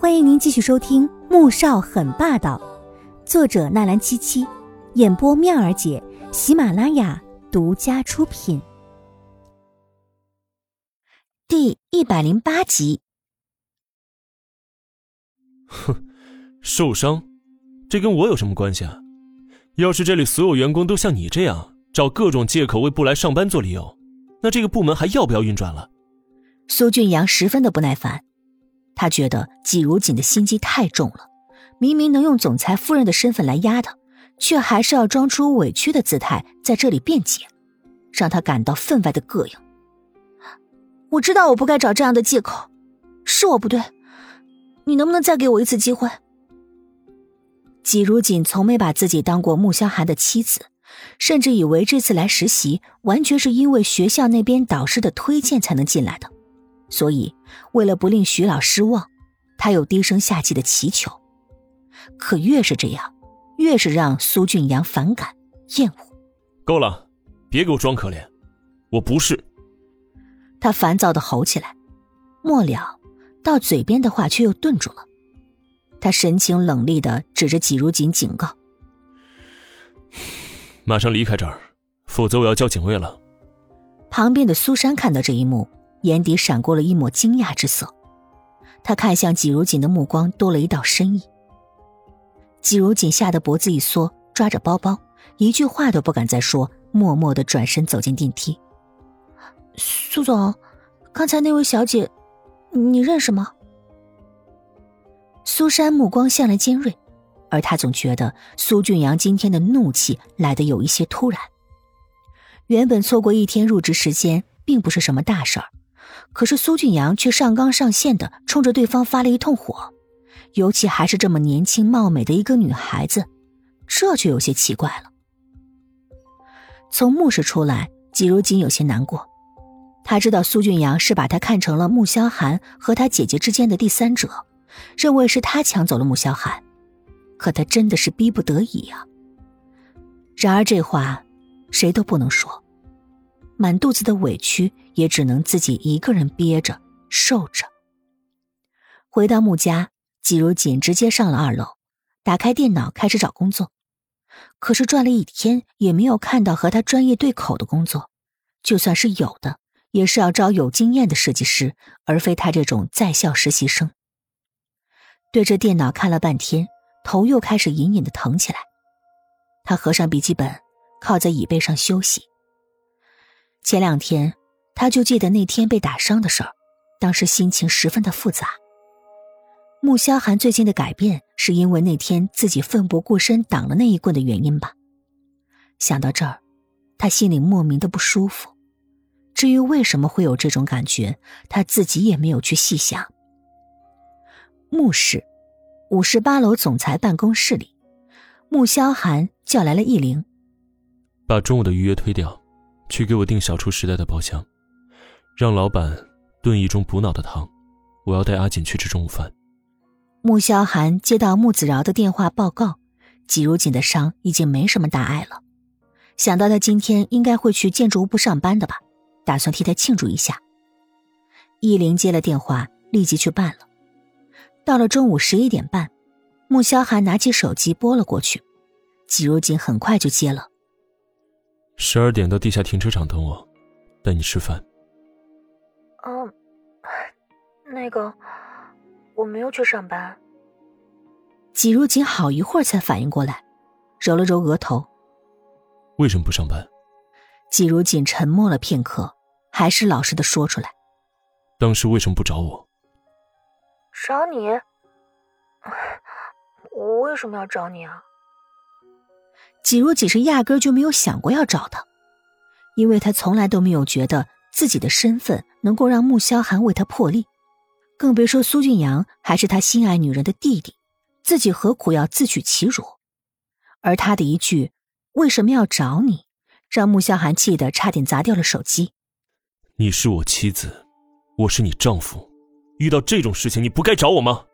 欢迎您继续收听《穆少很霸道》，作者纳兰七七，演播妙儿姐，喜马拉雅独家出品，第一百零八集。哼，受伤，这跟我有什么关系啊？要是这里所有员工都像你这样找各种借口为不来上班做理由，那这个部门还要不要运转了？苏俊阳十分的不耐烦。他觉得季如锦的心机太重了，明明能用总裁夫人的身份来压他，却还是要装出委屈的姿态在这里辩解，让他感到分外的膈应。我知道我不该找这样的借口，是我不对，你能不能再给我一次机会？季如锦从没把自己当过穆萧寒的妻子，甚至以为这次来实习完全是因为学校那边导师的推荐才能进来的。所以，为了不令徐老失望，他又低声下气的祈求。可越是这样，越是让苏俊阳反感、厌恶。够了，别给我装可怜，我不是。他烦躁的吼起来，末了，到嘴边的话却又顿住了。他神情冷厉的指着季如锦警告：“马上离开这儿，否则我要叫警卫了。”旁边的苏珊看到这一幕。眼底闪过了一抹惊讶之色，他看向季如锦的目光多了一道深意。季如锦吓得脖子一缩，抓着包包，一句话都不敢再说，默默的转身走进电梯。苏总，刚才那位小姐，你认识吗？苏珊目光向来尖锐，而她总觉得苏俊阳今天的怒气来得有一些突然。原本错过一天入职时间，并不是什么大事儿。可是苏俊阳却上纲上线的冲着对方发了一通火，尤其还是这么年轻貌美的一个女孩子，这就有些奇怪了。从墓室出来，季如锦有些难过，他知道苏俊阳是把他看成了穆萧寒和他姐姐之间的第三者，认为是他抢走了穆萧寒，可他真的是逼不得已啊。然而这话，谁都不能说。满肚子的委屈也只能自己一个人憋着受着。回到穆家，季如锦直接上了二楼，打开电脑开始找工作。可是转了一天也没有看到和他专业对口的工作，就算是有的，也是要招有经验的设计师，而非他这种在校实习生。对着电脑看了半天，头又开始隐隐的疼起来。他合上笔记本，靠在椅背上休息。前两天，他就记得那天被打伤的事儿，当时心情十分的复杂。穆萧寒最近的改变，是因为那天自己奋不顾身挡了那一棍的原因吧？想到这儿，他心里莫名的不舒服。至于为什么会有这种感觉，他自己也没有去细想。穆氏五十八楼总裁办公室里，穆萧寒叫来了易灵，把中午的预约推掉。去给我订小厨时代的包厢，让老板炖一盅补脑的汤。我要带阿锦去吃中午饭。穆萧寒接到穆子饶的电话报告，季如锦的伤已经没什么大碍了。想到他今天应该会去建筑部上班的吧，打算替他庆祝一下。依林接了电话，立即去办了。到了中午十一点半，穆萧寒拿起手机拨了过去，季如锦很快就接了。十二点到地下停车场等我，带你吃饭。嗯，那个我没有去上班。季如锦好一会儿才反应过来，揉了揉额头。为什么不上班？季如锦沉默了片刻，还是老实的说出来。当时为什么不找我？找你？我为什么要找你啊？季如锦是压根就没有想过要找他，因为他从来都没有觉得自己的身份能够让穆萧寒为他破例，更别说苏俊阳还是他心爱女人的弟弟，自己何苦要自取其辱？而他的一句“为什么要找你”，让穆萧寒气得差点砸掉了手机。你是我妻子，我是你丈夫，遇到这种事情你不该找我吗？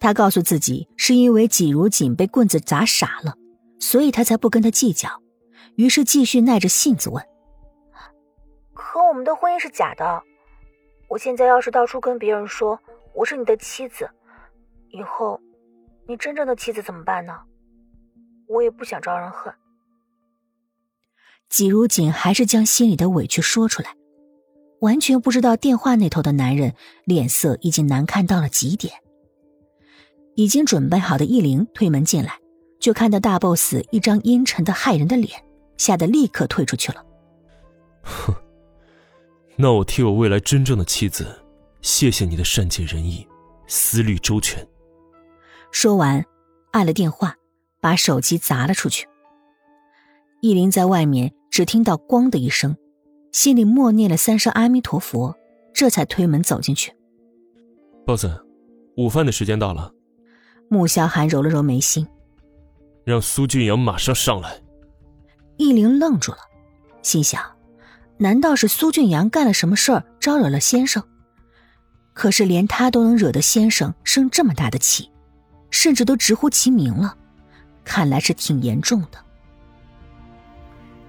他告诉自己，是因为季如锦被棍子砸傻了。所以他才不跟他计较，于是继续耐着性子问：“可我们的婚姻是假的，我现在要是到处跟别人说我是你的妻子，以后你真正的妻子怎么办呢？我也不想招人恨。季如锦还是将心里的委屈说出来，完全不知道电话那头的男人脸色已经难看到了极点。已经准备好的易灵推门进来，就看到大 boss 一张阴沉的骇人的脸，吓得立刻退出去了。哼，那我替我未来真正的妻子，谢谢你的善解人意，思虑周全。说完，按了电话，把手机砸了出去。意林在外面只听到“咣”的一声，心里默念了三声阿弥陀佛，这才推门走进去。boss，午饭的时间到了。穆萧寒揉了揉眉心，让苏俊阳马上上来。易灵愣住了，心想：难道是苏俊阳干了什么事儿招惹了先生？可是连他都能惹得先生生这么大的气，甚至都直呼其名了，看来是挺严重的。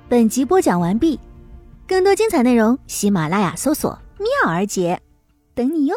本集播讲完毕，更多精彩内容，喜马拉雅搜索“妙儿姐”，等你哟。